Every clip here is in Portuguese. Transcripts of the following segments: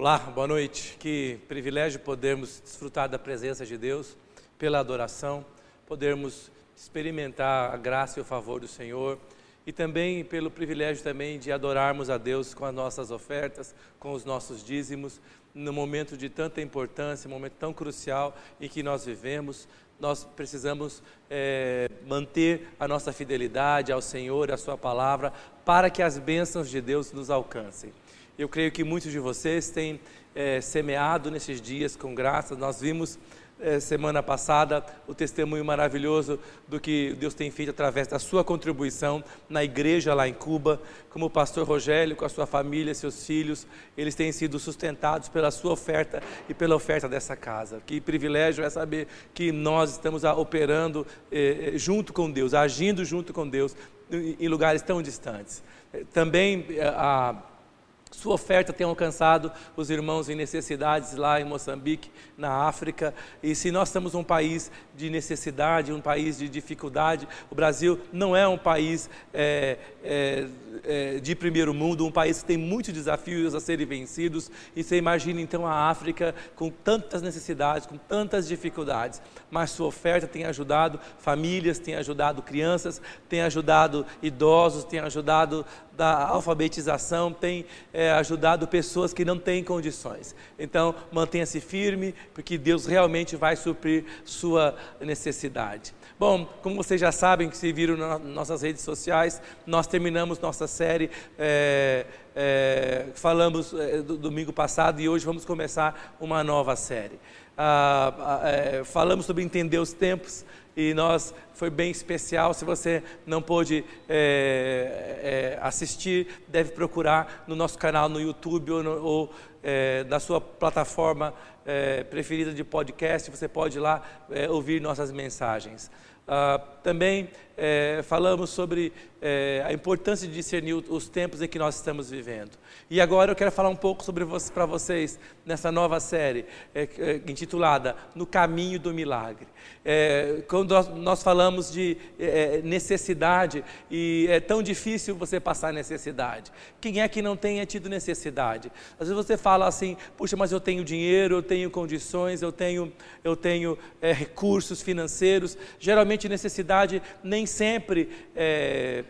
Olá, boa noite. Que privilégio podermos desfrutar da presença de Deus pela adoração, podermos experimentar a graça e o favor do Senhor e também pelo privilégio também de adorarmos a Deus com as nossas ofertas, com os nossos dízimos, no momento de tanta importância, momento tão crucial em que nós vivemos, nós precisamos é, manter a nossa fidelidade ao Senhor, à Sua palavra, para que as bênçãos de Deus nos alcancem. Eu creio que muitos de vocês têm é, semeado nesses dias com graça. Nós vimos é, semana passada o testemunho maravilhoso do que Deus tem feito através da sua contribuição na igreja lá em Cuba, como o pastor Rogério, com a sua família, seus filhos, eles têm sido sustentados pela sua oferta e pela oferta dessa casa. Que privilégio é saber que nós estamos operando é, junto com Deus, agindo junto com Deus em lugares tão distantes. Também a sua oferta tem alcançado os irmãos em necessidades lá em Moçambique, na África. E se nós estamos um país de necessidade, um país de dificuldade, o Brasil não é um país é, é, é, de primeiro mundo, um país que tem muitos desafios a serem vencidos. E você imagina então a África com tantas necessidades, com tantas dificuldades. Mas sua oferta tem ajudado famílias, tem ajudado crianças, tem ajudado idosos, tem ajudado da alfabetização tem é, ajudado pessoas que não têm condições. Então, mantenha-se firme, porque Deus realmente vai suprir sua necessidade. Bom, como vocês já sabem, que se viram nas nossas redes sociais, nós terminamos nossa série, é, é, falamos é, do domingo passado e hoje vamos começar uma nova série. Ah, ah é, falamos sobre entender os tempos, e nós foi bem especial. Se você não pôde é, é, assistir, deve procurar no nosso canal no YouTube ou, no, ou é, na sua plataforma preferida de podcast. Você pode ir lá ouvir nossas mensagens. Uh, também é, falamos sobre é, a importância de discernir os tempos em que nós estamos vivendo. E agora eu quero falar um pouco sobre para vocês nessa nova série é, é, intitulada No Caminho do Milagre. É, quando nós, nós, falamos de é, necessidade e é tão difícil você passar necessidade. Quem é que não tenha tido necessidade? Às vezes você fala assim, puxa, mas eu tenho dinheiro, eu tenho condições, eu tenho, eu tenho recursos financeiros. Geralmente necessidade nem sempre é,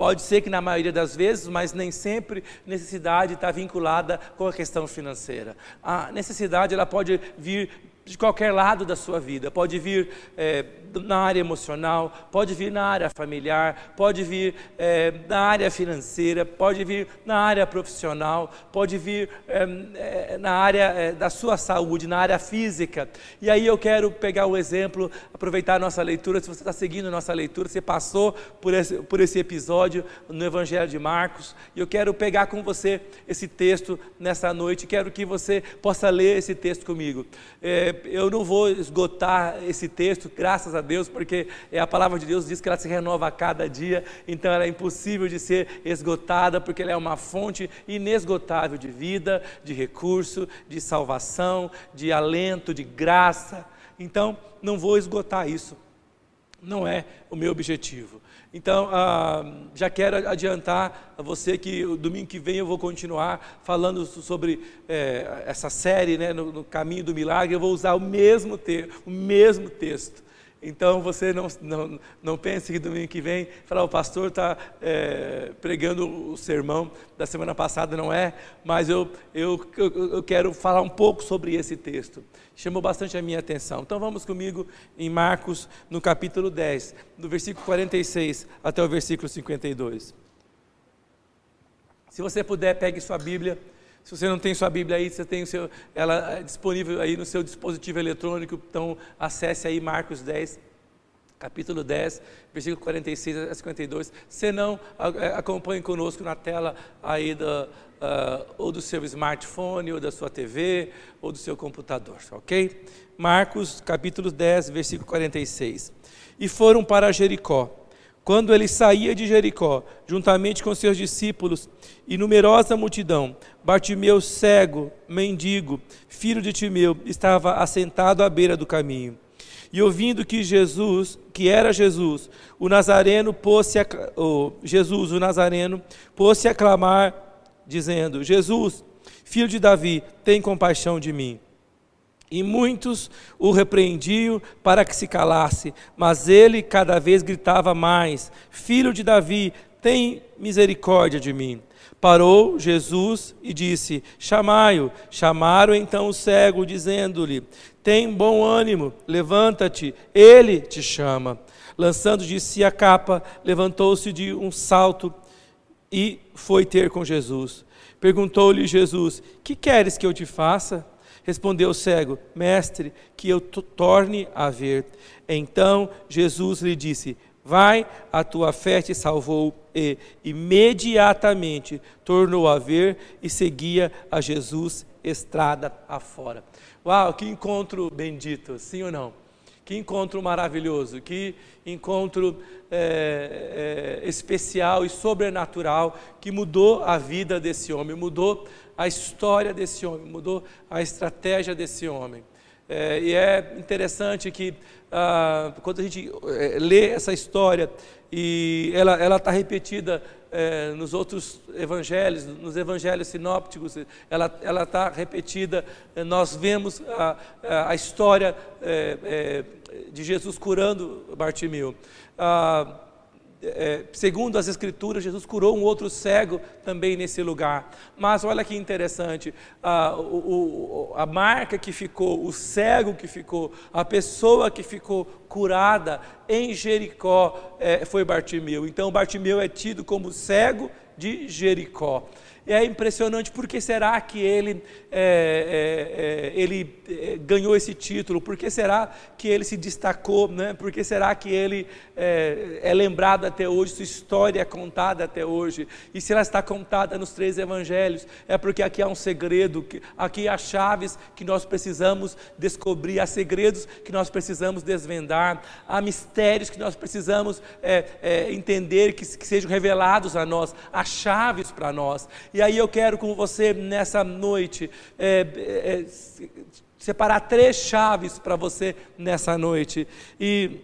Pode ser que na maioria das vezes, mas nem sempre necessidade está vinculada com a questão financeira. A necessidade ela pode vir de qualquer lado da sua vida. Pode vir é, na área emocional, pode vir na área familiar, pode vir é, na área financeira, pode vir na área profissional, pode vir é, na área da sua saúde, na área física. E aí eu quero pegar o exemplo, aproveitar a nossa leitura. Se você está seguindo a nossa leitura, você passou por esse, por esse episódio no Evangelho de Marcos, e eu quero pegar com você esse texto nessa noite. Quero que você possa ler esse texto comigo. É, eu não vou esgotar esse texto, graças a Deus, porque é a palavra de Deus diz que ela se renova a cada dia, então ela é impossível de ser esgotada, porque ela é uma fonte inesgotável de vida, de recurso, de salvação, de alento, de graça. Então, não vou esgotar isso. Não é o meu objetivo. Então, ah, já quero adiantar a você que o domingo que vem eu vou continuar falando sobre é, essa série, né, no, no, Caminho do Milagre. Eu vou usar o mesmo, te o mesmo texto. Então você não, não, não pense que domingo que vem, falar, o pastor está é, pregando o sermão da semana passada, não é, mas eu, eu, eu quero falar um pouco sobre esse texto. Chamou bastante a minha atenção. Então vamos comigo em Marcos, no capítulo 10, do versículo 46 até o versículo 52. Se você puder, pegue sua Bíblia. Se você não tem sua Bíblia aí, você tem seu, ela é disponível aí no seu dispositivo eletrônico, então acesse aí Marcos 10, capítulo 10, versículo 46 a 52. Se não, é, acompanhe conosco na tela aí da, uh, ou do seu smartphone, ou da sua TV, ou do seu computador, ok? Marcos capítulo 10, versículo 46. E foram para Jericó. Quando ele saía de Jericó, juntamente com seus discípulos e numerosa multidão, Bartimeu, cego, mendigo, filho de Timeu, estava assentado à beira do caminho. E ouvindo que Jesus, que era Jesus, o Nazareno pôs-se a, oh, Jesus, o Nazareno, pôs-se a clamar, dizendo: Jesus, Filho de Davi, tem compaixão de mim. E muitos o repreendiam para que se calasse, mas ele cada vez gritava mais: Filho de Davi, tem misericórdia de mim. Parou Jesus e disse: Chamai-o. Chamaram então o cego, dizendo-lhe: Tem bom ânimo, levanta-te, ele te chama. Lançando de si a capa, levantou-se de um salto e foi ter com Jesus. Perguntou-lhe Jesus: Que queres que eu te faça? Respondeu o cego: Mestre, que eu torne a ver. Então Jesus lhe disse: Vai, a tua fé te salvou. E imediatamente tornou a ver e seguia a Jesus estrada afora. Uau, que encontro bendito, sim ou não? Que encontro maravilhoso, que encontro é, é, especial e sobrenatural que mudou a vida desse homem, mudou a história desse homem, mudou a estratégia desse homem. É, e é interessante que ah, quando a gente é, lê essa história e ela está repetida é, nos outros evangelhos, nos evangelhos sinópticos, ela está repetida, é, nós vemos a, a história é, é, de Jesus curando Bartimeu. Ah, é, segundo as Escrituras, Jesus curou um outro cego também nesse lugar. Mas olha que interessante, a, o, a marca que ficou, o cego que ficou, a pessoa que ficou curada em Jericó é, foi Bartimeu. Então Bartimeu é tido como cego de Jericó é impressionante, por que será que ele, é, é, é ele ganhou esse título? Por que será que ele se destacou? Né? Por que será que ele é, é lembrado até hoje, sua história é contada até hoje? E se ela está contada nos três evangelhos, é porque aqui há um segredo, aqui há chaves que nós precisamos descobrir, há segredos que nós precisamos desvendar, há mistérios que nós precisamos é, é, entender, que, que sejam revelados a nós, há chaves para nós. E aí eu quero com você nessa noite é, separar três chaves para você nessa noite. E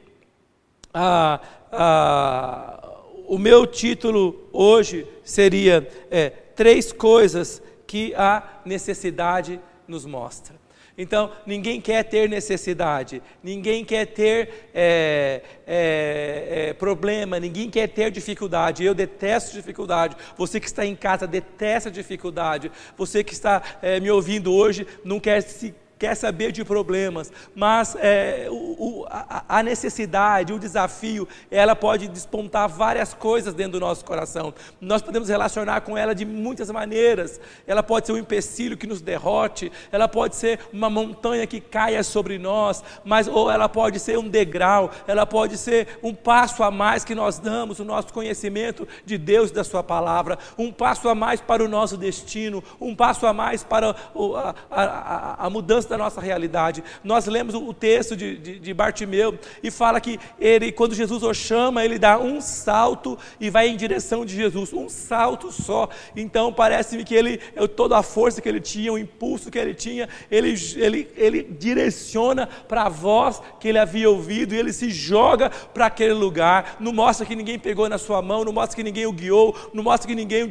a, a, o meu título hoje seria é, Três coisas que a necessidade nos mostra. Então, ninguém quer ter necessidade, ninguém quer ter é, é, é, problema, ninguém quer ter dificuldade. Eu detesto dificuldade. Você que está em casa detesta dificuldade. Você que está é, me ouvindo hoje não quer se quer saber de problemas, mas é, o, o, a, a, necessidade, o desafio, ela pode despontar várias coisas dentro do nosso coração. Nós podemos relacionar com ela de muitas maneiras. Ela pode ser um empecilho que nos derrote, ela pode ser uma montanha que caia sobre nós, mas ou ela pode ser um degrau, ela pode ser um passo a mais que nós damos, o nosso conhecimento de Deus e da Sua palavra, um passo a mais para o nosso destino, um passo a mais para a, a, a mudança da nossa realidade. Nós lemos o texto de, de, de Bartimeu e fala que ele, quando Jesus o chama, ele dá um salto e vai em direção de Jesus, um salto só. Então parece-me que ele, toda a força que ele tinha, o impulso que ele tinha, ele, ele, ele direciona para a voz que ele havia ouvido e ele se joga para aquele lugar. Não mostra que ninguém pegou na sua mão, não mostra que ninguém o guiou, não mostra que ninguém o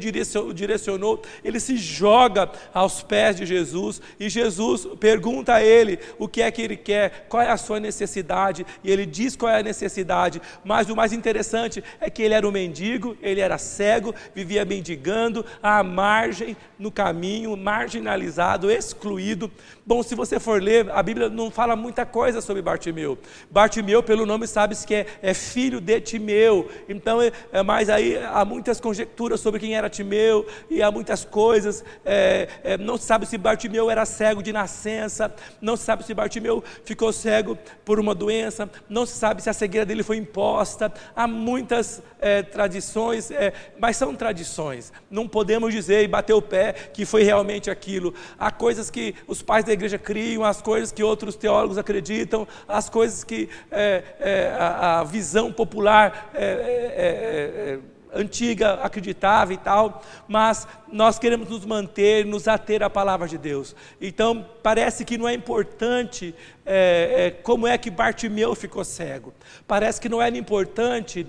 direcionou. Ele se joga aos pés de Jesus e Jesus pergunta pergunta a ele o que é que ele quer, qual é a sua necessidade, e ele diz qual é a necessidade. Mas o mais interessante é que ele era um mendigo, ele era cego, vivia mendigando à margem, no caminho, marginalizado, excluído. Bom, se você for ler, a Bíblia não fala muita coisa sobre Bartimeu. Bartimeu, pelo nome, sabe-se que é, é, filho de Timeu. Então, é, é, mas aí há muitas conjecturas sobre quem era Timeu, e há muitas coisas. É, é, não se sabe se Bartimeu era cego de nascença doença, não se sabe se Bartimeu ficou cego por uma doença, não se sabe se a cegueira dele foi imposta. Há muitas é, tradições, é, mas são tradições. Não podemos dizer e bater o pé que foi realmente aquilo. Há coisas que os pais da igreja criam, as coisas que outros teólogos acreditam, as coisas que é, a, a, visão popular antiga acreditava e tal, mas nós queremos nos manter, nos ater à palavra de Deus. Então, parece que não é importante é, é, como é que Bartimeu ficou cego. Parece que não era importante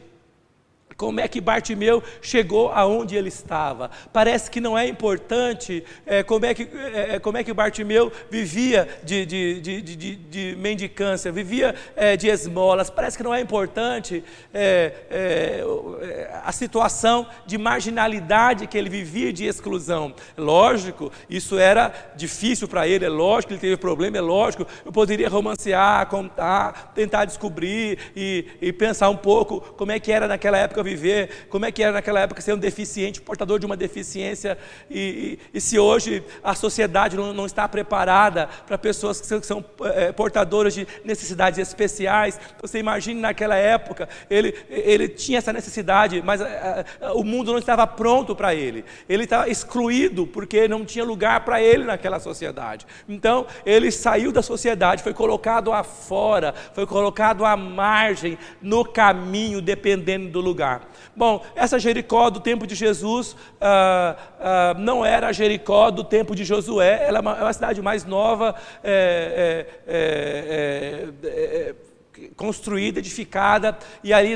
Como é que Bartimeu chegou aonde ele estava? Parece que não é importante é, como, é que, é, é como é que Bartimeu vivia de, de, de, de, de mendicância, vivia é, de esmolas. Parece que não é importante é, é, a situação de marginalidade que ele vivia de exclusão. Lógico, isso era difícil para ele, é lógico ele teve problema, é lógico. Eu poderia romancear, contar, tentar descobrir e, e pensar um pouco como é que era naquela época viver, como é que era naquela época ser um deficiente, portador de uma deficiência, e, e, e se hoje a sociedade não, não está preparada para pessoas que são, que são é, portadoras de necessidades especiais, você imagine naquela época, ele, ele tinha essa necessidade, mas a, a, o mundo não estava pronto para ele, ele estava excluído porque não tinha lugar para ele naquela sociedade. Então, ele saiu da sociedade, foi colocado afora, foi colocado à margem, no caminho, dependendo do lugar. Bom, essa Jericó do tempo de Jesus ah, ah, não era a Jericó do tempo de Josué, ela é uma, é uma cidade mais nova, é, é, é, é, é construída, edificada, e ali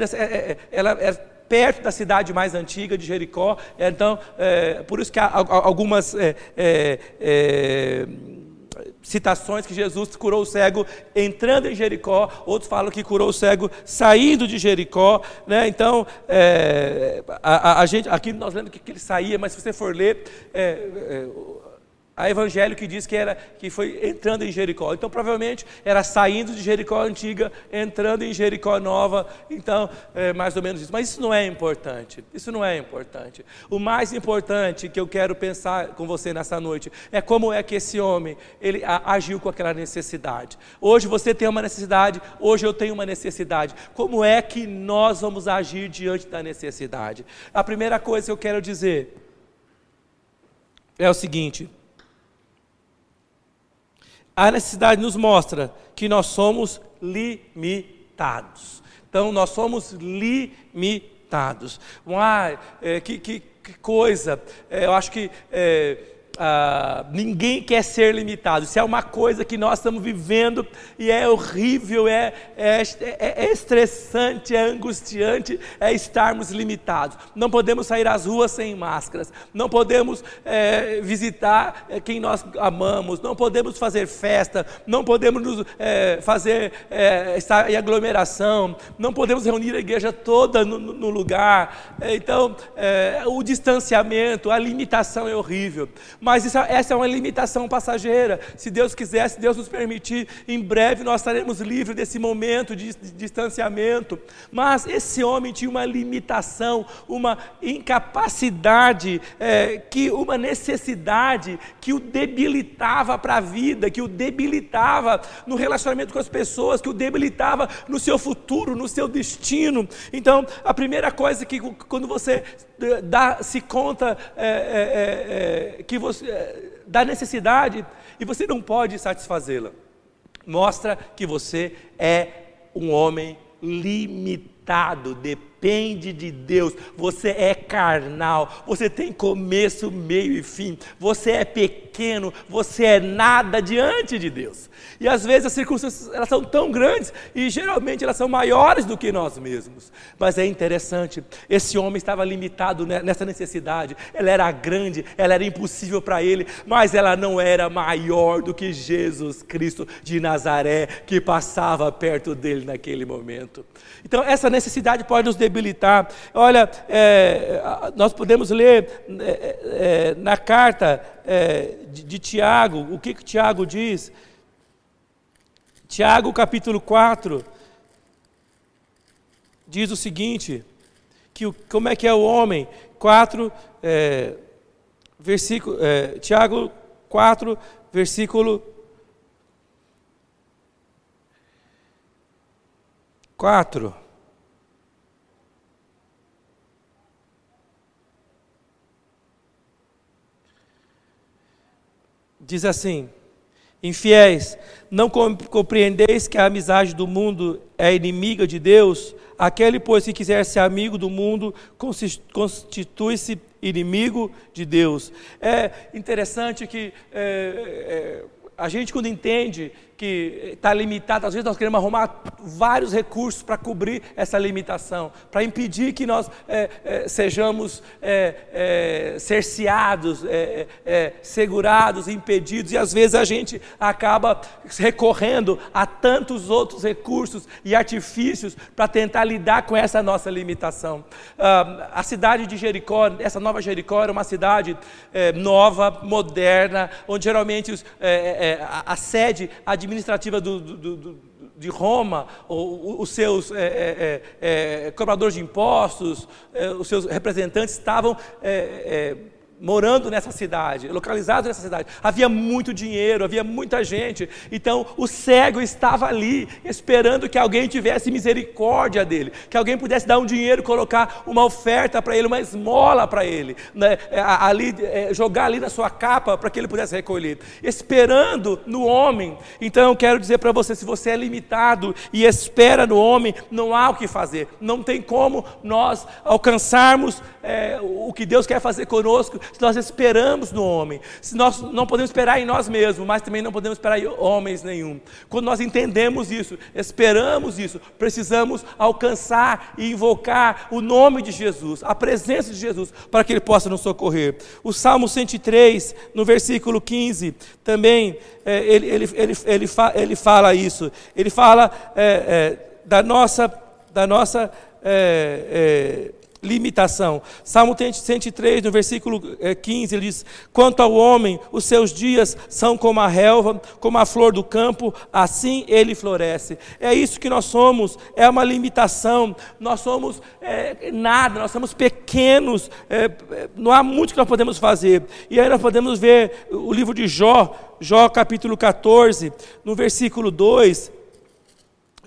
ela é perto da cidade mais antiga de Jericó, então, por isso que há algumas citações que Jesus curou o cego entrando em Jericó, outros falam que curou o cego saindo de Jericó, né? Então, é, a, a, gente, aqui nós lemos que, que ele saía, mas se você for ler, é, é, a evangelho que diz que era que foi entrando em Jericó. Então provavelmente era saindo de Jericó antiga, entrando em Jericó nova. Então é mais ou menos isso. Mas isso não é importante. Isso não é importante. O mais importante que eu quero pensar com você nessa noite é como é que esse homem ele agiu com aquela necessidade. Hoje você tem uma necessidade. Hoje eu tenho uma necessidade. Como é que nós vamos agir diante da necessidade? A primeira coisa que eu quero dizer é o seguinte a necessidade nos mostra que nós somos limitados. Então, nós somos limitados. Ah, é, que, que, que, coisa. É, eu acho que. É, ah, ninguém quer ser limitado. Isso é uma coisa que nós estamos vivendo e é horrível, é, é, é, é estressante, é angustiante, é estarmos limitados. Não podemos sair às ruas sem máscaras, não podemos é, visitar é, quem nós amamos, não podemos fazer festa, não podemos nos, é, fazer estar em aglomeração, não podemos reunir a igreja toda no, no lugar. então, o distanciamento, a limitação é horrível mas isso, essa é uma limitação passageira. Se Deus quiser, se Deus nos permitir, em breve nós estaremos livres desse momento de, de distanciamento. Mas esse homem tinha uma limitação, uma incapacidade, é, que uma necessidade que o debilitava para a vida, que o debilitava no relacionamento com as pessoas, que o debilitava no seu futuro, no seu destino. Então, a primeira coisa que quando você dá, se conta é, é, é, que você, é, da necessidade e você não pode satisfazê-la, mostra que você é um homem limitado, depende de Deus, você é carnal, você tem começo, meio e fim, você é pequeno, você é nada diante de Deus. E às vezes as circunstâncias elas são tão grandes e geralmente elas são maiores do que nós mesmos. Mas é interessante, esse homem estava limitado nessa necessidade. Ela era grande, ela era impossível para ele, mas ela não era maior do que Jesus Cristo de Nazaré que passava perto dele naquele momento. Então essa necessidade pode nos debilitar. Olha, é, nós podemos ler é, é, na carta é, de, de Tiago, o que, que Tiago diz? Tiago capítulo 4 diz o seguinte: que o, como é que é o homem? 4, é, versículo, é, Tiago 4, versículo 4. Diz assim: Infiéis, não compreendeis que a amizade do mundo é inimiga de Deus? Aquele, pois, que quiser ser amigo do mundo, constitui-se inimigo de Deus. É interessante que é, é, a gente, quando entende que está limitado. Às vezes nós queremos arrumar vários recursos para cobrir essa limitação, para impedir que nós é, é, sejamos é, cerceados, segurados, impedidos. E às vezes a gente acaba recorrendo a tantos outros recursos e artifícios para tentar lidar com essa nossa limitação. Ah, a cidade de Jericó, essa nova Jericó, era uma cidade nova, moderna, onde geralmente os, a, a sede administrativa do, do, do, de Roma, os seus é, é, é, é, cobradores de impostos, é, os seus representantes estavam morando nessa cidade, localizado nessa cidade. Havia muito dinheiro, havia muita gente. Então o cego estava ali, esperando que alguém tivesse misericórdia dele, que alguém pudesse dar um dinheiro, colocar uma oferta para ele, uma esmola para ele, né? É, ali, é, jogar ali na sua capa para que ele pudesse recolher. Esperando no homem. Então eu quero dizer para você: se você é limitado e espera no homem, não há o que fazer. Não tem como nós alcançarmos é, o que Deus quer fazer conosco se nós esperamos no homem, se nós não podemos esperar em nós mesmos, mas também não podemos esperar em homens nenhum. Quando nós entendemos isso, esperamos isso, precisamos alcançar e invocar o nome de Jesus, a presença de Jesus, para que Ele possa nos socorrer. O Salmo 103, no versículo 15, também é, ele, ele, ele, ele, fa, ele fala isso. Ele fala é, é, da nossa, da nossa é, é, limitação. Salmo 103, no versículo 15, eh, ele diz: Quanto ao homem, os seus dias são como a relva, como a flor do campo, assim ele floresce. É isso que nós somos, é uma limitação. Nós somos é, nada, nós somos pequenos, é, não há muito que nós podemos fazer. E aí nós podemos ver o livro de Jó, Jó capítulo 14, no versículo 2.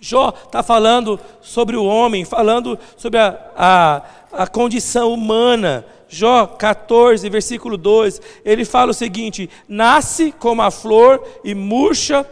Jó está falando sobre o homem, falando sobre a, a a condição humana. Jó 14, versículo 2, ele fala o seguinte: nasce como a flor e murcha,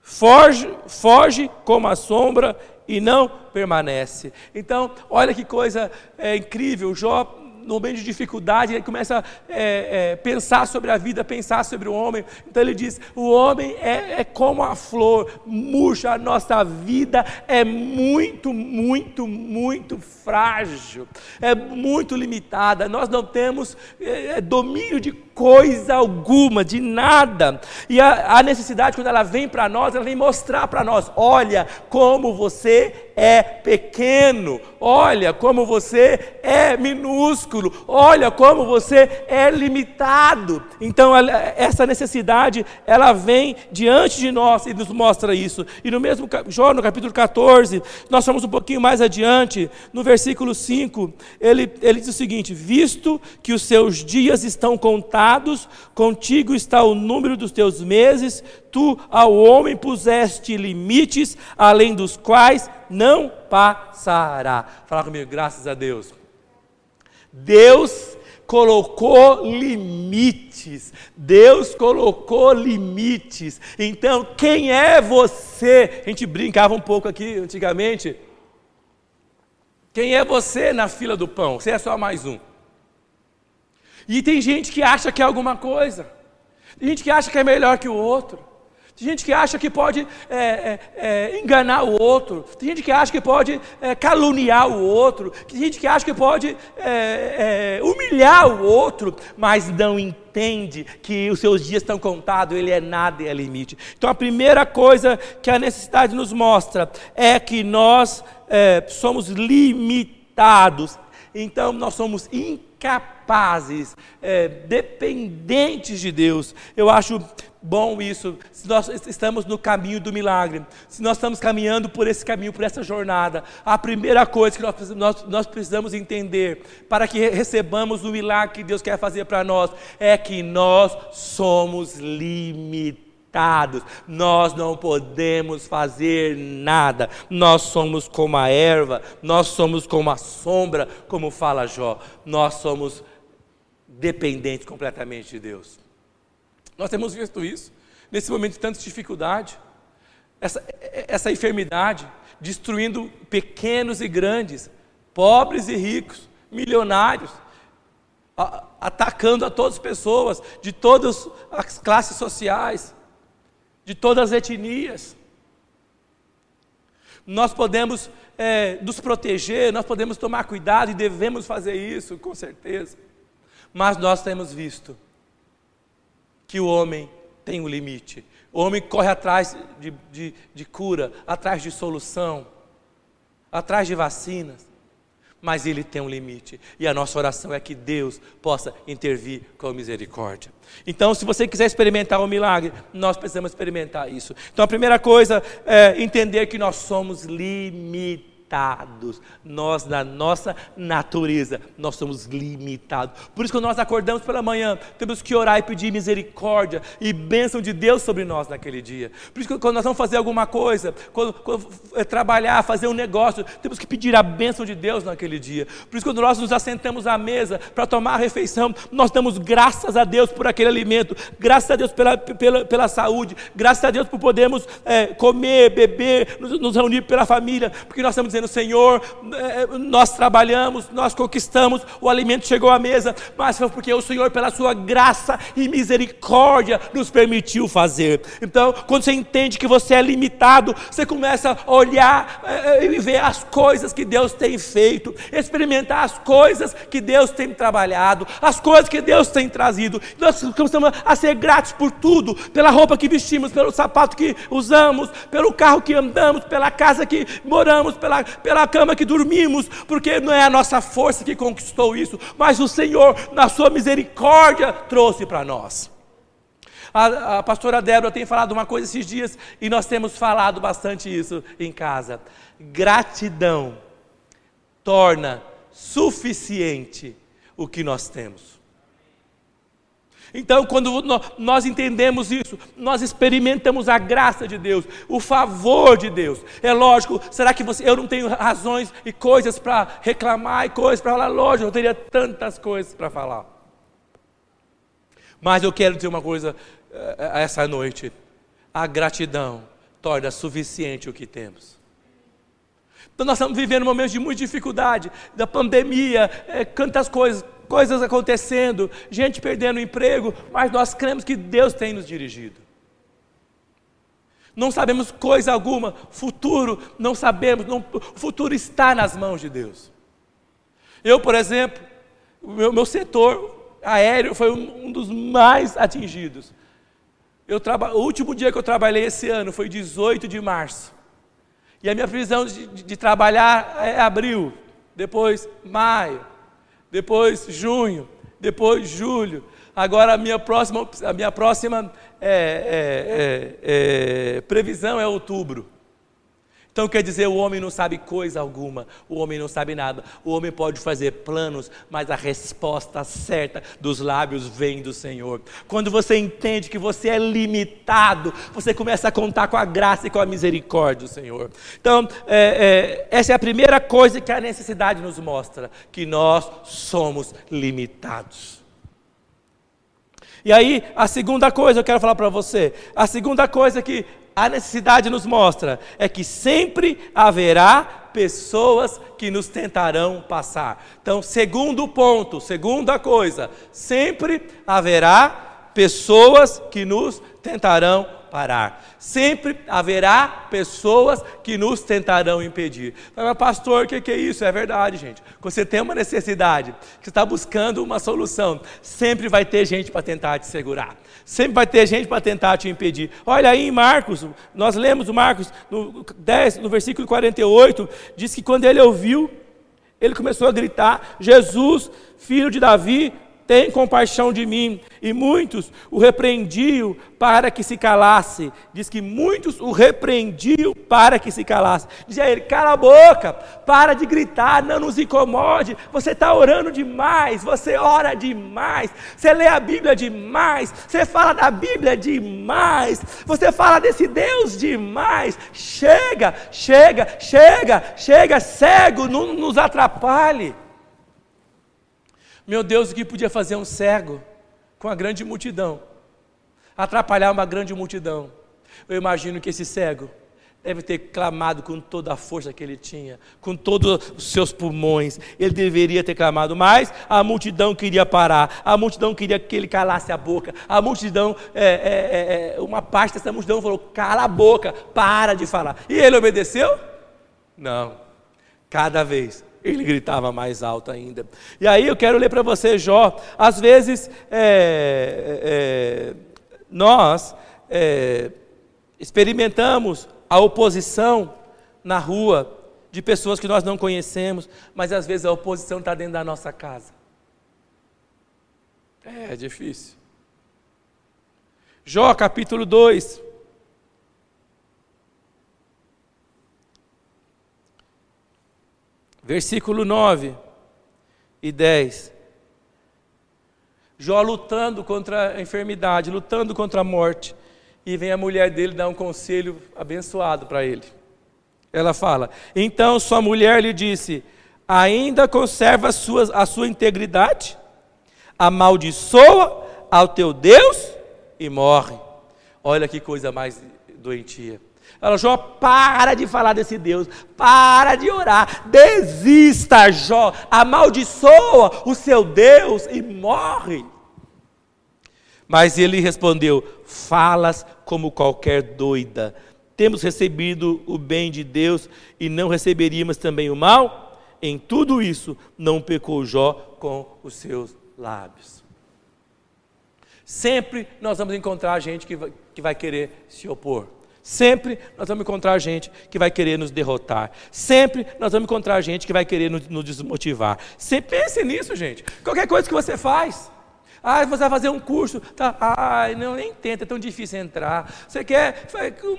foge, foge como a sombra e não permanece. Então, olha que coisa é, incrível. Jó no momento de dificuldade, ele começa a é, é, pensar sobre a vida, pensar sobre o homem. Então ele diz: o homem é, é como a flor, murcha, a nossa vida é muito, muito, muito frágil, é muito limitada. Nós não temos é, é domínio de coisa alguma, de nada. E a, a necessidade, quando ela vem para nós, ela vem mostrar para nós: olha como você é pequeno, olha como você é minúsculo, olha como você é limitado. Então, essa necessidade, ela vem diante de nós e nos mostra isso. E no mesmo Jó, no capítulo 14, nós somos um pouquinho mais adiante, no versículo 5, ele, ele diz o seguinte: Visto que os seus dias estão contados, contigo está o número dos teus meses, tu ao homem puseste limites, além dos quais não passará. Fala comigo, graças a Deus. Deus colocou limites. Deus colocou limites. Então, quem é você? A gente brincava um pouco aqui antigamente. Quem é você na fila do pão? Você é só mais um. E tem gente que acha que é alguma coisa. Tem gente que acha que é melhor que o outro. Tem gente que acha que pode é, é, é, enganar o outro. Tem gente que acha que pode é, caluniar o outro. Tem gente que acha que pode é, humilhar o outro, mas não entende que os seus dias estão contados, ele é nada e é limite. Então a primeira coisa que a necessidade nos mostra é que nós somos limitados. Então nós somos incapazes, dependentes de Deus. Eu acho bom isso, se nós estamos no caminho do milagre, se nós estamos caminhando por esse caminho, por essa jornada, a primeira coisa que nós, nós, nós precisamos entender para que recebamos o milagre que Deus quer fazer para nós é que nós somos limitados. Nós não podemos fazer nada. Nós somos como a erva, nós somos como a sombra, como fala Jó. Nós somos dependentes completamente de Deus. Nós temos visto isso, nesse momento de tanta dificuldade, essa, essa enfermidade destruindo pequenos e grandes, pobres e ricos, milionários, a, atacando a todas as pessoas, de todas as classes sociais, de todas as etnias. Nós podemos é, nos proteger, nós podemos tomar cuidado e devemos fazer isso, com certeza. Mas nós temos visto que o homem tem um limite. O homem corre atrás de, de, de cura, atrás de solução, atrás de vacinas mas ele tem um limite. E a nossa oração é que Deus possa intervir com misericórdia. Então, se você quiser experimentar o um milagre, nós precisamos experimentar isso. Então, a primeira coisa é entender que nós somos limitados limitados. Nós, na nossa natureza, nós somos limitados. Por isso, quando nós acordamos pela manhã, temos que orar e pedir misericórdia e bênção de Deus sobre nós naquele dia. Por isso, quando nós vamos fazer alguma coisa, quando, quando é, trabalhar, fazer um negócio, temos que pedir a bênção de Deus naquele dia. Por isso, quando nós nos assentamos à mesa para tomar a refeição, nós damos graças a Deus por aquele alimento, graças a Deus pela, pela, pela saúde, graças a Deus por podermos é, comer, beber, nos, nos reunir pela família, porque nós estamos dizendo: Senhor, eh, nós trabalhamos, nós conquistamos, o alimento chegou à mesa, mas foi porque o Senhor, pela sua graça e misericórdia, nos permitiu fazer. Então, quando você entende que você é limitado, você começa a olhar eh, e ver as coisas que Deus tem feito, experimentar as coisas que Deus tem trabalhado, as coisas que Deus tem trazido. Nós começamos a ser gratos por tudo, pela roupa que vestimos, pelo sapato que usamos, pelo carro que andamos, pela casa que moramos, pela pela cama que dormimos, porque não é a nossa força que conquistou isso, mas o Senhor, na sua misericórdia, trouxe para nós. A, a, pastora Débora tem falado uma coisa esses dias e nós temos falado bastante isso em casa. Gratidão torna suficiente o que nós temos. Então, quando nós entendemos isso, nós experimentamos a graça de Deus, o favor de Deus. É lógico, será que você, eu não tenho razões e coisas para reclamar e coisas para falar? Lógico, eu teria tantas coisas para falar. Mas eu quero dizer uma coisa eh, essa noite: a gratidão torna suficiente o que temos. Então, nós estamos vivendo momentos de muita dificuldade, da pandemia, é, tantas coisas coisas acontecendo, gente perdendo emprego, mas nós cremos que Deus tem nos dirigido. Não sabemos coisa alguma, futuro não sabemos, não, o futuro está nas mãos de Deus. Eu, por exemplo, meu, meu setor aéreo foi um, um dos mais atingidos. Eu traba, o último dia que eu trabalhei esse ano foi 18 de março. E a minha previsão de, de, de trabalhar é abril, depois maio, depois junho, depois julho. Agora a minha próxima, a minha próxima é, é, é, previsão é outubro. Então quer dizer, o homem não sabe coisa alguma, o homem não sabe nada. O homem pode fazer planos, mas a resposta certa dos lábios vem do Senhor. Quando você entende que você é limitado, você começa a contar com a graça e com a misericórdia do Senhor. Então, é, é, essa é a primeira coisa que a necessidade nos mostra: que nós somos limitados. E aí, a segunda coisa eu quero falar para você, a segunda coisa que a necessidade nos mostra é que sempre haverá pessoas que nos tentarão passar. Então, segundo ponto, segunda coisa, sempre haverá pessoas que nos tentarão parar. Sempre haverá pessoas que nos tentarão impedir. Mas, pastor, o que, que é isso? É verdade, gente. Quando você tem uma necessidade, que você está buscando uma solução, sempre vai ter gente para tentar te segurar. Sempre vai ter gente para tentar te impedir. Olha aí em Marcos, nós lemos Marcos no 10, no versículo 48, diz que quando ele ouviu, ele começou a gritar: Jesus, filho de Davi, tem compaixão de mim. E muitos o repreendiam para que se calasse. Diz que muitos o repreendiam para que se calasse. Dizia ele: cala a boca, para de gritar, não nos incomode. Você está orando demais, você ora demais, você lê a Bíblia demais, você fala da Bíblia demais, você fala desse Deus demais. Chega, chega, chega, chega, cego, não nos atrapalhe. Meu Deus, o que podia fazer um cego com a grande multidão? Atrapalhar uma grande multidão. Eu imagino que esse cego deve ter clamado com toda a força que ele tinha, com todos os seus pulmões. Ele deveria ter clamado, mas a multidão queria parar, a multidão queria que ele calasse a boca. A multidão, é, é, é, uma parte dessa multidão falou: cala a boca, para de falar. E ele obedeceu? Não. Cada vez ele gritava mais alto ainda. E aí eu quero ler para você, Jó. Às vezes é, é, nós é, experimentamos a oposição na rua de pessoas que nós não conhecemos, mas às vezes a oposição está dentro da nossa casa. É, é difícil. Jó capítulo 2. Versículo 9 e 10. Jó lutando contra a enfermidade, lutando contra a morte e vem a mulher dele dar um conselho abençoado para ele. Ela fala: Então sua mulher lhe disse: Ainda conserva a sua, a sua integridade? Amaldiçoa ao teu Deus e morre. Olha que coisa mais doentia. Ela, Jó, para de falar desse Deus, para de orar, desista, Jó, amaldiçoa o seu Deus e morre. Mas ele respondeu: Falas como qualquer doida. Temos recebido o bem de Deus e não receberíamos também o mal? Em tudo isso, não pecou Jó com os seus lábios. Sempre nós vamos encontrar gente que vai, que vai querer se opor. Sempre nós vamos encontrar gente que vai querer nos derrotar. Sempre nós vamos encontrar gente que vai querer nos, desmotivar. Você pense nisso, gente. Qualquer coisa que você faz. Ah, você vai fazer um curso. Tá. Ah, não, nem tenta, é tão difícil entrar. Você quer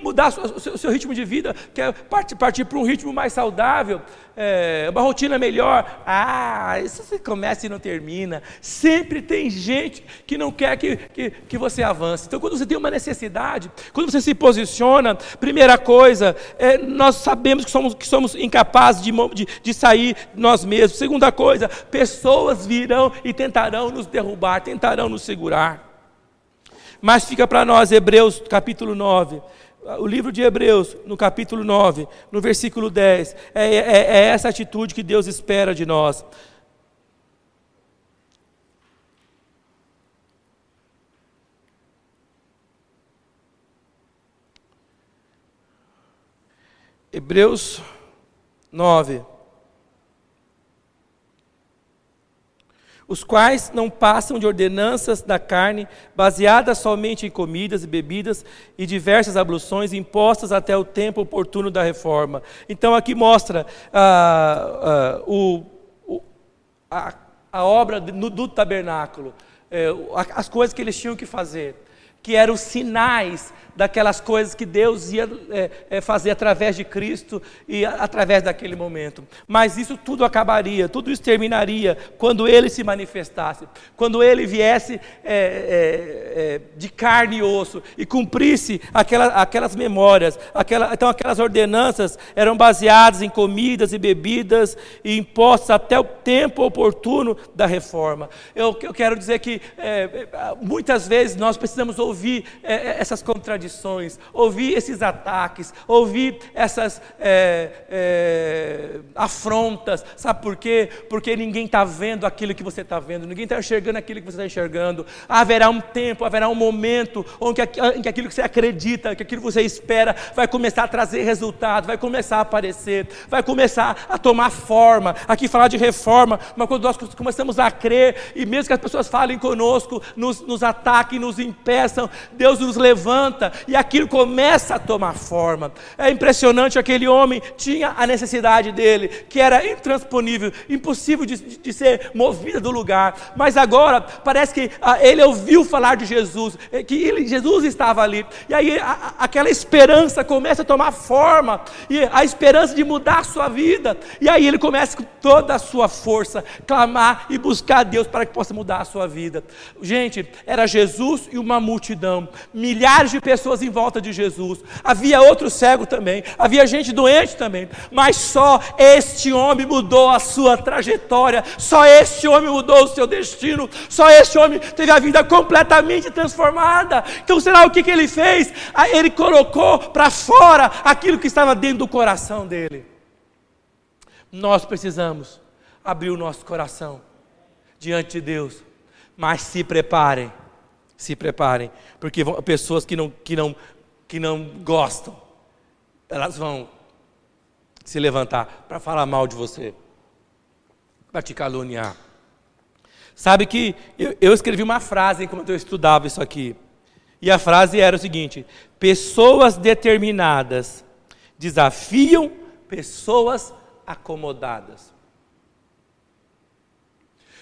mudar o seu, o seu ritmo de vida, quer partir, partir para um ritmo mais saudável é, uma rotina melhor. Ah, isso você começa e não termina. Sempre tem gente que não quer que, que, que você avance. Então, quando você tem uma necessidade, quando você se posiciona, primeira coisa, é, nós sabemos que somos, que somos incapazes de, de, de sair nós mesmos. Segunda coisa, pessoas virão e tentarão nos derrubar, tentarão nos segurar. Mas fica para nós, Hebreus capítulo 9 o livro de Hebreus, no capítulo 9, no versículo 10, é, é, é essa atitude que Deus espera de nós. Hebreus 9. Os quais não passam de ordenanças da carne, baseadas somente em comidas e bebidas e diversas abluções impostas até o tempo oportuno da reforma. Então aqui mostra ah, ah, o, o, a, a, obra do, do tabernáculo, é, as coisas que eles tinham que fazer, que eram os sinais daquelas coisas que Deus ia é, é, fazer através de Cristo e a, através daquele momento. Mas isso tudo acabaria, tudo isso terminaria quando Ele se manifestasse, quando Ele viesse é, é, é de carne e osso e cumprisse aquela, aquelas memórias. Aquela, então, aquelas ordenanças eram baseadas em comidas e bebidas e impostas até o tempo oportuno da reforma. Eu, eu quero dizer que é, muitas vezes nós precisamos ouvir essas contradições contradições, ouvir esses ataques, ouvir essas é, é, afrontas. Sabe por quê? Porque ninguém está vendo aquilo que você está vendo, ninguém está enxergando aquilo que você está enxergando. Haverá um tempo, haverá um momento onde em que aquilo que você acredita, que aquilo que você espera, vai começar a trazer resultado, vai começar a aparecer, vai começar a tomar forma. Aqui falar de reforma, mas quando nós começamos a crer, e mesmo que as pessoas falem conosco, nos, nos ataquem, nos impeçam, Deus nos levanta e aquilo começa a tomar forma. É impressionante, aquele homem tinha a necessidade dele, que era intransponível, impossível de, de ser movida do lugar, mas agora parece que ah, ele ouviu falar de Jesus, eh, que ele, Jesus estava ali, e aí a, aquela esperança começa a tomar forma, e a esperança de mudar a sua vida, e aí ele começa com toda a sua força, clamar e buscar a Deus para que possa mudar a sua vida. Gente, era Jesus e uma multidão multidão, milhares de pessoas em volta de Jesus. Havia outro cego também, havia gente doente também, mas só este homem mudou a sua trajetória, só este homem mudou o seu destino, só este homem teve a vida completamente transformada. Então, será o que, que ele fez? Ah, ele colocou para fora aquilo que estava dentro do coração dele. Nós precisamos abrir o nosso coração diante de Deus, mas se preparem, se preparem, porque vão, pessoas que não, que, não, que não gostam, elas vão se levantar para falar mal de você, para te caluniar. Sabe que eu, eu escrevi uma frase enquanto eu estudava isso aqui, e a frase era o seguinte: pessoas determinadas desafiam pessoas acomodadas.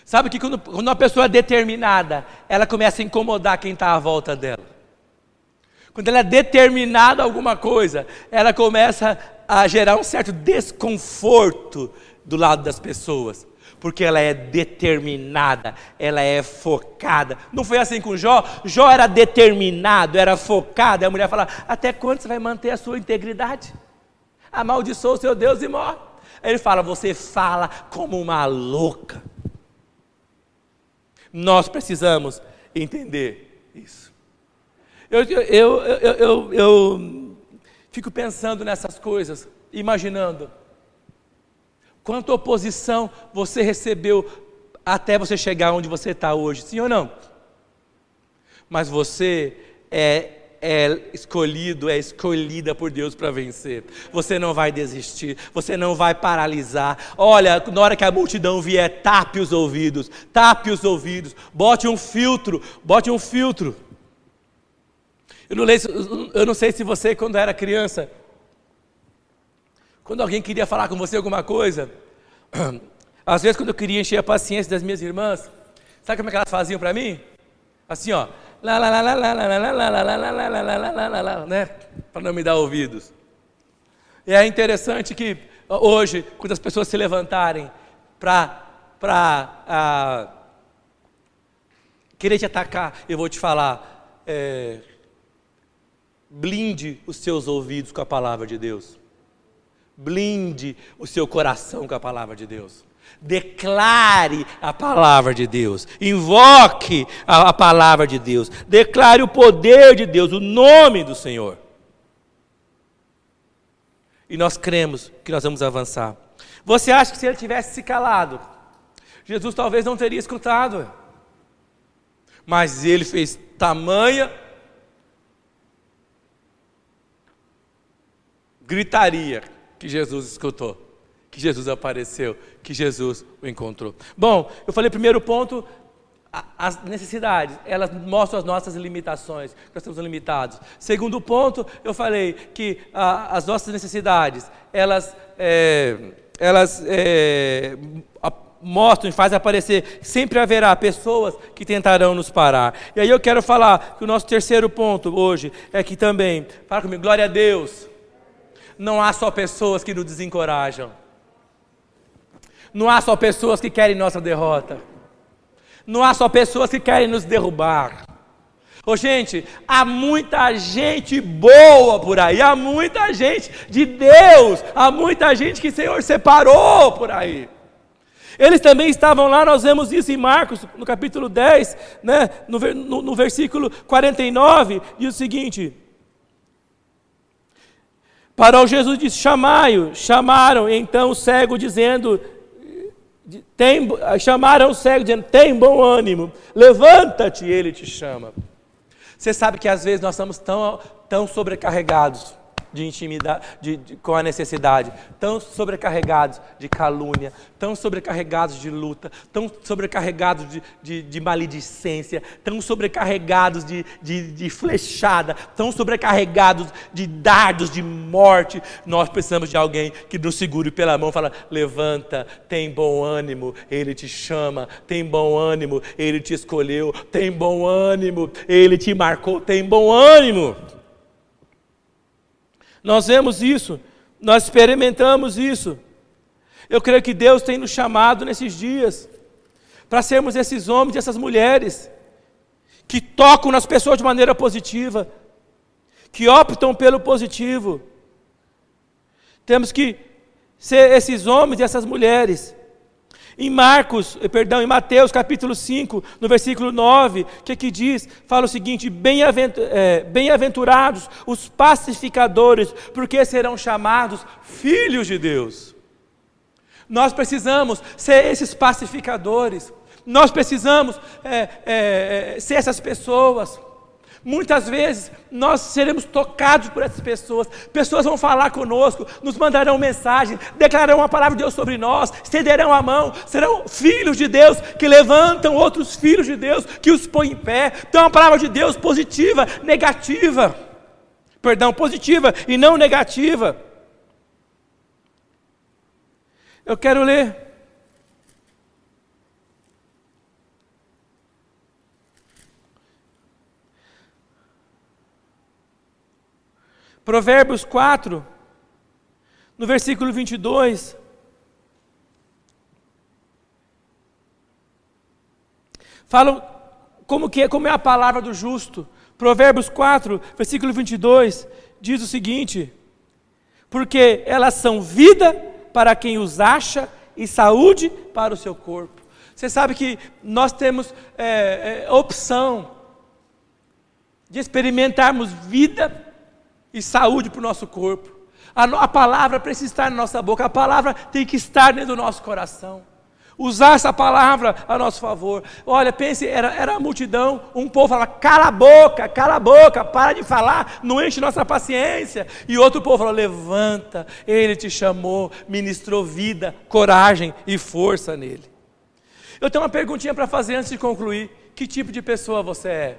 Sabe que quando, quando uma pessoa é determinada, ela começa a incomodar quem está à volta dela. Quando ela é determinada a alguma coisa, ela começa a gerar um certo desconforto do lado das pessoas. Porque ela é determinada, ela é focada. Não foi assim com Jó? Jó era determinado, era focado. E a mulher fala: Até quando você vai manter a sua integridade? Amaldiçoa o seu Deus e morre. Ele fala: Você fala como uma louca. Nós precisamos entender isso. Eu, eu, eu, eu, eu fico pensando nessas coisas, imaginando quanta oposição você recebeu até você chegar onde você está hoje, sim ou não? Mas você é é escolhido, é escolhida por Deus para vencer. Você não vai desistir, você não vai paralisar. Olha, na hora que a multidão vier, tape os ouvidos, tape os ouvidos, bote um filtro, bote um filtro. Eu não, leio, eu não sei se você, quando era criança, quando alguém queria falar com você alguma coisa, às vezes quando eu queria encher a paciência das minhas irmãs, sabe como é que elas faziam para mim? Assim, ó, lá, né? Para não me dar ouvidos. E é interessante que hoje, quando as pessoas se levantarem para para querer te atacar, eu vou te falar, é, blinde os seus ouvidos com a palavra de Deus. Blinde o seu coração com a palavra de Deus. Declare a palavra de Deus, invoque a, a, palavra de Deus, declare o poder de Deus, o nome do Senhor. E nós cremos que nós vamos avançar. Você acha que se ele tivesse se calado, Jesus talvez não teria escutado, mas ele fez tamanha gritaria que Jesus escutou que Jesus apareceu, que Jesus o encontrou. Bom, eu falei primeiro ponto, as necessidades, elas mostram as nossas limitações, nós estamos limitados. Segundo ponto, eu falei que as nossas necessidades, elas, é, elas é, mostram e fazem aparecer, sempre haverá pessoas que tentarão nos parar. E aí eu quero falar que o nosso terceiro ponto hoje é que também, fala comigo, glória a Deus, não há só pessoas que nos desencorajam. Não há só pessoas que querem nossa derrota. Não há só pessoas que querem nos derrubar. Ô gente, há muita gente boa por aí, há muita gente de Deus, há muita gente que o Senhor separou por aí. Eles também estavam lá, nós vemos isso em Marcos, no capítulo 10, né, no, no, no versículo 49, diz o seguinte: Parou Jesus disse: Chamai-o. Chamaram então o cego, dizendo: tem, chamaram o cego dizendo: tem bom ânimo, levanta-te, ele te chama. Você sabe que às vezes nós estamos tão, tão sobrecarregados de intimidade, de, de, com a necessidade, tão sobrecarregados de calúnia, tão sobrecarregados de luta, tão sobrecarregados de, de, de maledicência, tão sobrecarregados de, de, de flechada, tão sobrecarregados de dardos de morte. Nós precisamos de alguém que nos segure pela mão e fala: levanta, tem bom ânimo, ele te chama, tem bom ânimo, ele te escolheu, tem bom ânimo, ele te marcou, tem bom ânimo. Nós vemos isso, nós experimentamos isso. Eu creio que Deus tem nos chamado nesses dias para sermos esses homens e essas mulheres que tocam nas pessoas de maneira positiva, que optam pelo positivo. Temos que ser esses homens e essas mulheres. Em Marcos, eh, perdão, em Mateus capítulo 5, no versículo 9, o que que diz? Fala o seguinte: eh, bem-aventurados os pacificadores, porque serão chamados filhos de Deus. Nós precisamos ser esses pacificadores, nós precisamos é, é, ser essas pessoas. Muitas vezes nós seremos tocados por essas pessoas, pessoas vão falar conosco, nos mandarão mensagem, declararão a palavra de Deus sobre nós, estenderão a mão, serão filhos de Deus que levantam outros filhos de Deus, que os põem em pé. Então, a palavra de Deus positiva, negativa, perdão, positiva e não negativa. Eu quero ler Provérbios 4, no versículo 22. Falam como que é, como é a palavra do justo. Provérbios 4, versículo 22, diz o seguinte: Porque elas são vida para quem os acha e saúde para o seu corpo. Você sabe que nós temos é, é, opção de experimentarmos vida e saúde para o nosso corpo. A, a, palavra precisa estar na nossa boca, a palavra tem que estar dentro do nosso coração. Usar essa palavra a nosso favor. Olha, pense, era, era a multidão, um povo falava, cala a boca, cala a boca, para de falar, não enche nossa paciência. E outro povo falou, levanta, ele te chamou, ministrou vida, coragem e força nele. Eu tenho uma perguntinha para fazer antes de concluir. Que tipo de pessoa você é?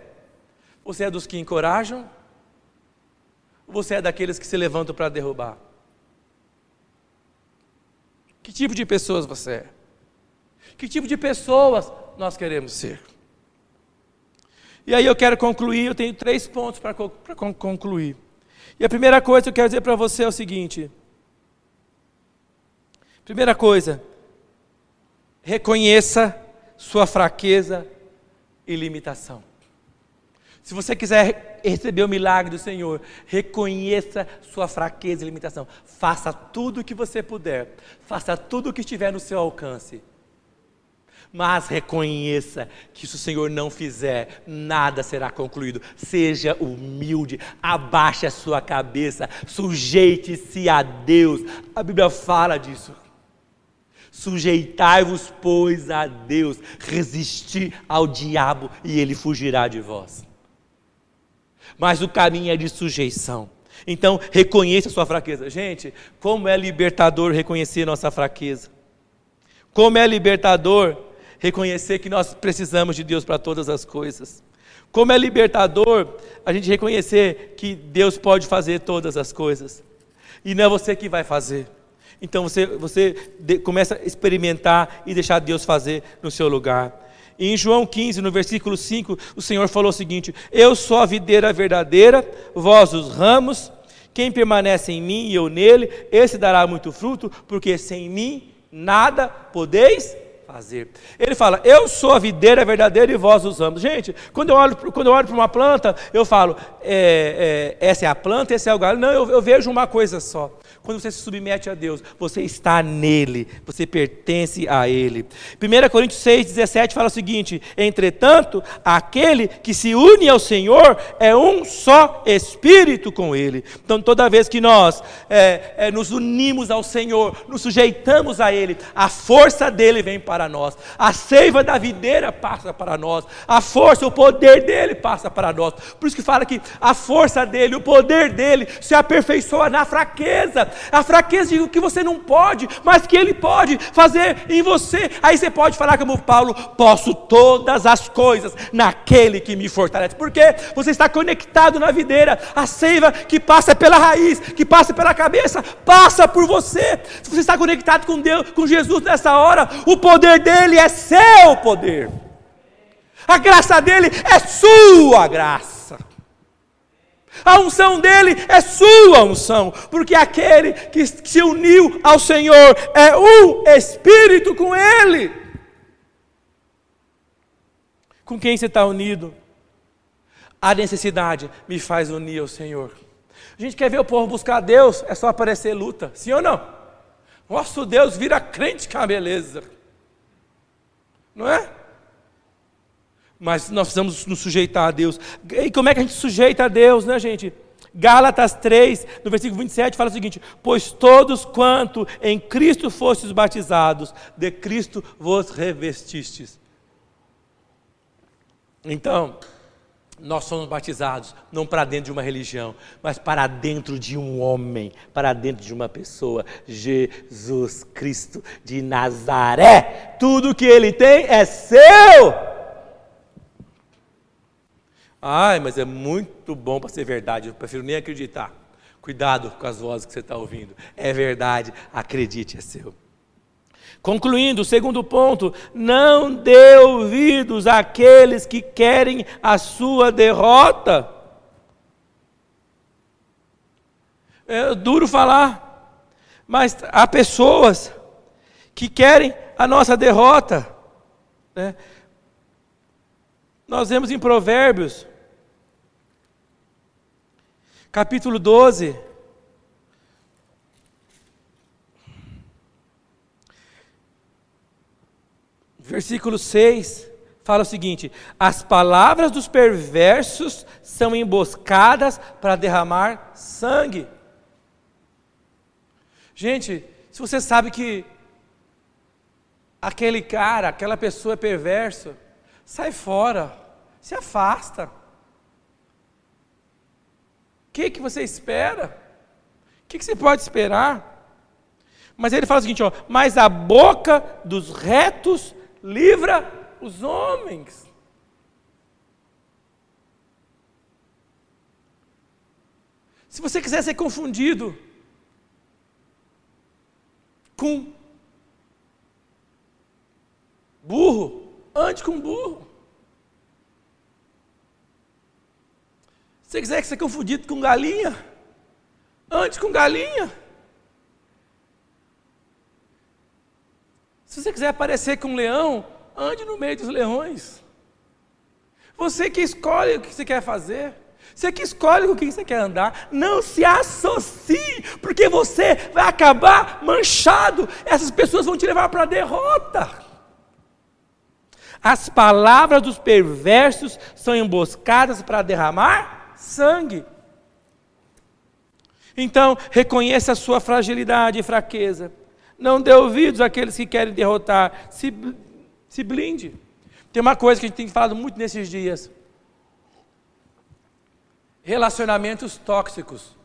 Você é dos que encorajam ou você é daqueles que se levantam para derrubar? Que tipo de pessoas você é? Que tipo de pessoas nós queremos ser? E aí eu quero concluir, eu tenho três pontos para concluir. E a primeira coisa que eu quero dizer para você é o seguinte: primeira coisa, reconheça sua fraqueza e limitação. Se você quiser receber o milagre do Senhor, reconheça sua fraqueza e limitação. Faça tudo o que você puder. Faça tudo o que estiver no seu alcance. Mas reconheça que se o Senhor não fizer, nada será concluído. Seja humilde, abaixe a sua cabeça, sujeite-se a Deus. A Bíblia fala disso. Sujeitai-vos, pois, a Deus, resistir ao diabo e ele fugirá de vós mas o caminho é de sujeição. Então, reconheça a sua fraqueza. Gente, como é libertador reconhecer nossa fraqueza. Como é libertador reconhecer que nós precisamos de Deus para todas as coisas. Como é libertador a gente reconhecer que Deus pode fazer todas as coisas. E não é você que vai fazer. Então você, você começa a experimentar e deixar Deus fazer no seu lugar. E em João 15, no versículo 5, o Senhor falou o seguinte: Eu sou a videira verdadeira, vós os ramos, quem permanece em mim e eu nele, esse dará muito fruto, porque sem mim nada podeis fazer. Ele fala: Eu sou a videira verdadeira e vós os ramos. Gente, quando eu olho, quando eu olho para uma planta, eu falo: é, é, Essa é a planta, esse é o galho. Não, eu, eu vejo uma coisa só. Quando você se submete a Deus, você está nele, você pertence a ele. 1 Coríntios 6, 17 fala o seguinte: Entretanto, aquele que se une ao Senhor é um só espírito com ele. Então, toda vez que nós é, é, nos unimos ao Senhor, nos sujeitamos a ele, a força dele vem para nós, a seiva da videira passa para nós, a força, o poder dele passa para nós. Por isso que fala que a força dele, o poder dele se aperfeiçoa na fraqueza a fraqueza de que você não pode, mas que Ele pode fazer em você. Aí você pode falar como Paulo: posso todas as coisas naquele que me fortalece. Porque você está conectado na videira, a seiva que passa pela raiz, que passa pela cabeça, passa por você. Se você está conectado com Deus, com Jesus nessa hora, o poder dele é seu poder. A graça dele é sua graça. A unção dele é sua unção, porque aquele que se uniu ao Senhor é um espírito com ele. Com quem você está unido? A necessidade me faz unir ao Senhor. A gente quer ver o povo buscar Deus, é só aparecer luta, sim ou não? Nosso Deus vira crente com a beleza. Não é? Mas nós precisamos nos sujeitar a Deus. E como é que a gente sujeita a Deus, né, gente? Gálatas 3, no versículo 27, fala o seguinte: Pois todos quanto em Cristo fostes batizados, de Cristo vos revestistes. Então, nós somos batizados não para dentro de uma religião, mas para dentro de um homem, para dentro de uma pessoa, Jesus Cristo de Nazaré. Tudo que ele tem é seu. Ai, mas é muito bom para ser verdade, eu prefiro nem acreditar. Cuidado com as vozes que você está ouvindo. É verdade, acredite, é seu. Concluindo, o segundo ponto, não dê ouvidos àqueles que querem a sua derrota. É duro falar, mas há pessoas que querem a nossa derrota. Né? Nós vemos em Provérbios, capítulo 12, versículo 6, fala o seguinte: As palavras dos perversos são emboscadas para derramar sangue. Gente, se você sabe que aquele cara, aquela pessoa é perverso, sai fora, se afasta. Que, que você espera? O que, que você pode esperar? Mas ele fala o seguinte: ó, mas a boca dos retos livra os homens. Se você quiser ser confundido com burro, ande com burro. Se você quiser ser confundido com galinha, ande com galinha. Se você quiser aparecer com um leão, ande no meio dos leões. Você que escolhe o que você quer fazer. Você que escolhe com quem você quer andar. Não se associe, porque você vai acabar manchado. Essas pessoas vão te levar para a derrota. As palavras dos perversos são emboscadas para derramar sangue. Então, reconheça a sua fragilidade e fraqueza. Não dê ouvidos àqueles que querem derrotar. Se, se blinde. Tem uma coisa que a gente tem falado muito nesses dias: relacionamentos tóxicos.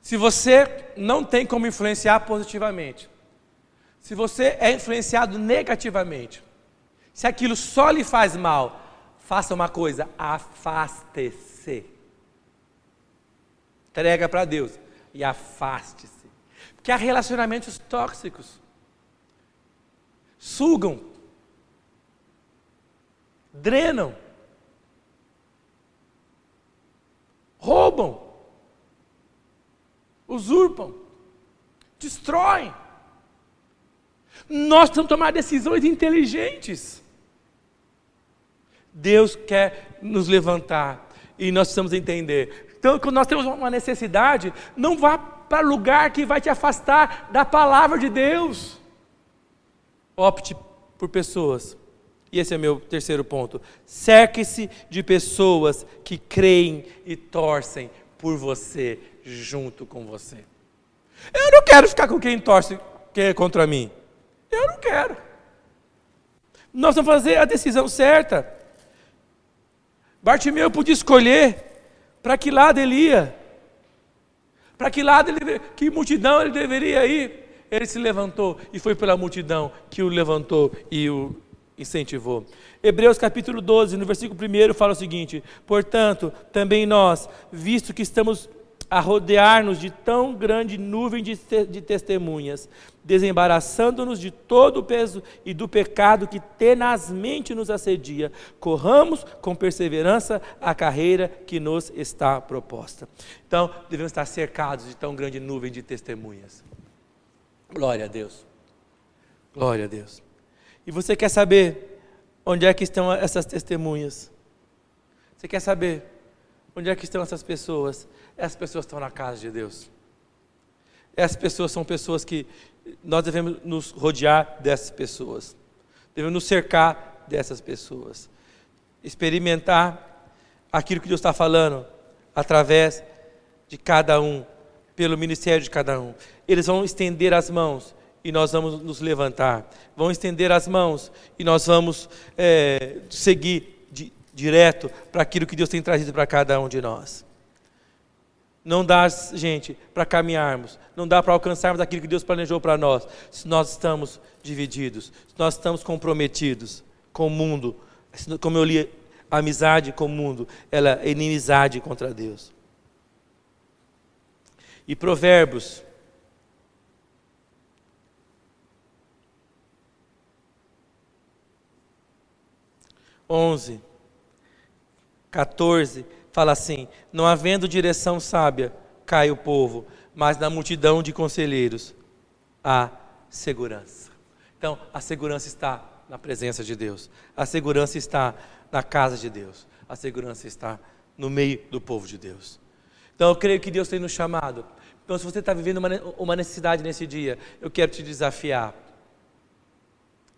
Se você não tem como influenciar positivamente, se você é influenciado negativamente, se aquilo só lhe faz mal, faça uma coisa: afaste-se. Entrega para Deus e afaste-se. Porque há relacionamentos tóxicos. Sugam. Drenam. Roubam. Usurpam. Destroem. Nós temos que tomar decisões inteligentes. Deus quer nos levantar e nós precisamos entender. Então, quando nós temos uma necessidade, não vá para lugar que vai te afastar da palavra de Deus. Opte por pessoas. E esse é meu terceiro ponto. Cerque-se de pessoas que creem e torcem por você, junto com você. Eu não quero ficar com quem torce que é contra mim. Eu não quero. Nós vamos fazer a decisão certa. Bartimeu podia escolher para que lado ele ia, para que lado ele, que multidão ele deveria ir. Ele se levantou e foi pela multidão que o levantou e o incentivou. Hebreus capítulo 12, no versículo 1 fala o seguinte: Portanto, também nós, visto que estamos a rodear-nos de tão grande nuvem de, de testemunhas, desembaraçando-nos de todo o peso e do pecado que tenazmente nos assedia, corramos com perseverança a carreira que nos está proposta. Então, devemos estar cercados de tão grande nuvem de testemunhas. Glória a Deus. Glória a Deus. E você quer saber onde é que estão essas testemunhas? Você quer saber onde é que estão essas pessoas? Essas pessoas estão na casa de Deus. Essas pessoas são pessoas que nós devemos nos rodear dessas pessoas. Devemos nos cercar dessas pessoas. Experimentar aquilo que Deus está falando através de cada um, pelo ministério de cada um. Eles vão estender as mãos e nós vamos nos levantar. Vão estender as mãos e nós vamos é, seguir di, direto para aquilo que Deus tem trazido para cada um de nós. Não dá, gente, para caminharmos, não dá para alcançarmos aquilo que Deus planejou para nós, se nós estamos divididos, se nós estamos comprometidos com o mundo. Como eu li, amizade com o mundo, ela é inimizade contra Deus. E Provérbios. Onze, 14 fala assim: Não havendo direção sábia, cai o povo, mas na multidão de conselheiros há segurança. Então, a segurança está na presença de Deus, a segurança está na casa de Deus, a segurança está no meio do povo de Deus. Então, eu creio que Deus tem nos chamado. Então, se você está vivendo uma, uma necessidade nesse dia, eu quero te desafiar.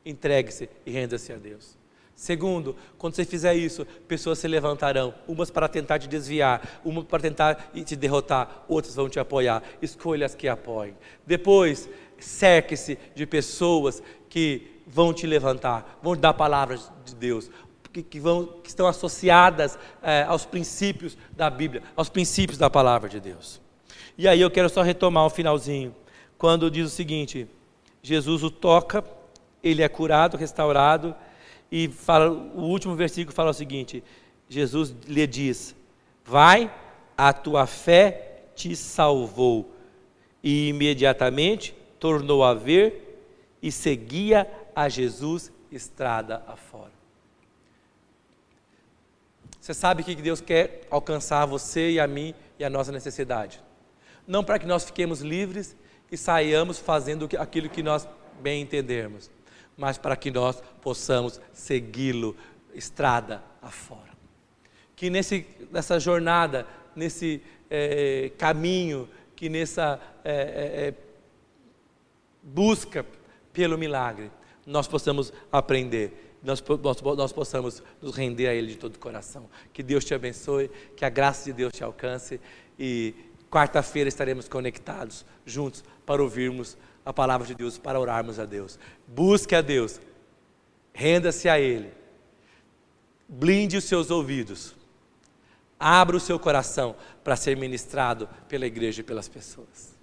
Entregue-se e renda-se a Deus. Segundo, quando você fizer isso, pessoas se levantarão, umas para tentar te desviar, uma para tentar te derrotar, outras vão te apoiar. Escolha as que apoiem. Depois, cerque-se de pessoas que vão te levantar, vão te dar palavras de Deus, que, que, vão, que estão associadas é, aos princípios da Bíblia, aos princípios da palavra de Deus. E aí eu quero só retomar o finalzinho, quando diz o seguinte: Jesus o toca, ele é curado, restaurado e fala, o último versículo fala o seguinte: Jesus lhe diz: Vai, a tua fé te salvou. E imediatamente tornou a ver e seguia a Jesus estrada afora. Você sabe que Deus quer alcançar você e a mim e a nossa necessidade. Não para que nós fiquemos livres e saiamos fazendo aquilo que nós bem entendermos mas para que nós possamos segui-lo estrada afora. Que nesse, nessa jornada, nesse é, caminho, que nessa é, é, busca pelo milagre, nós possamos aprender, nós, nós, nós possamos nos render a Ele de todo o coração. Que Deus te abençoe, que a graça de Deus te alcance e quarta-feira estaremos conectados juntos para ouvirmos a palavra de Deus para orarmos a Deus. Busque a Deus, renda-se a Ele, blinde os seus ouvidos, abra o seu coração para ser ministrado pela igreja e pelas pessoas.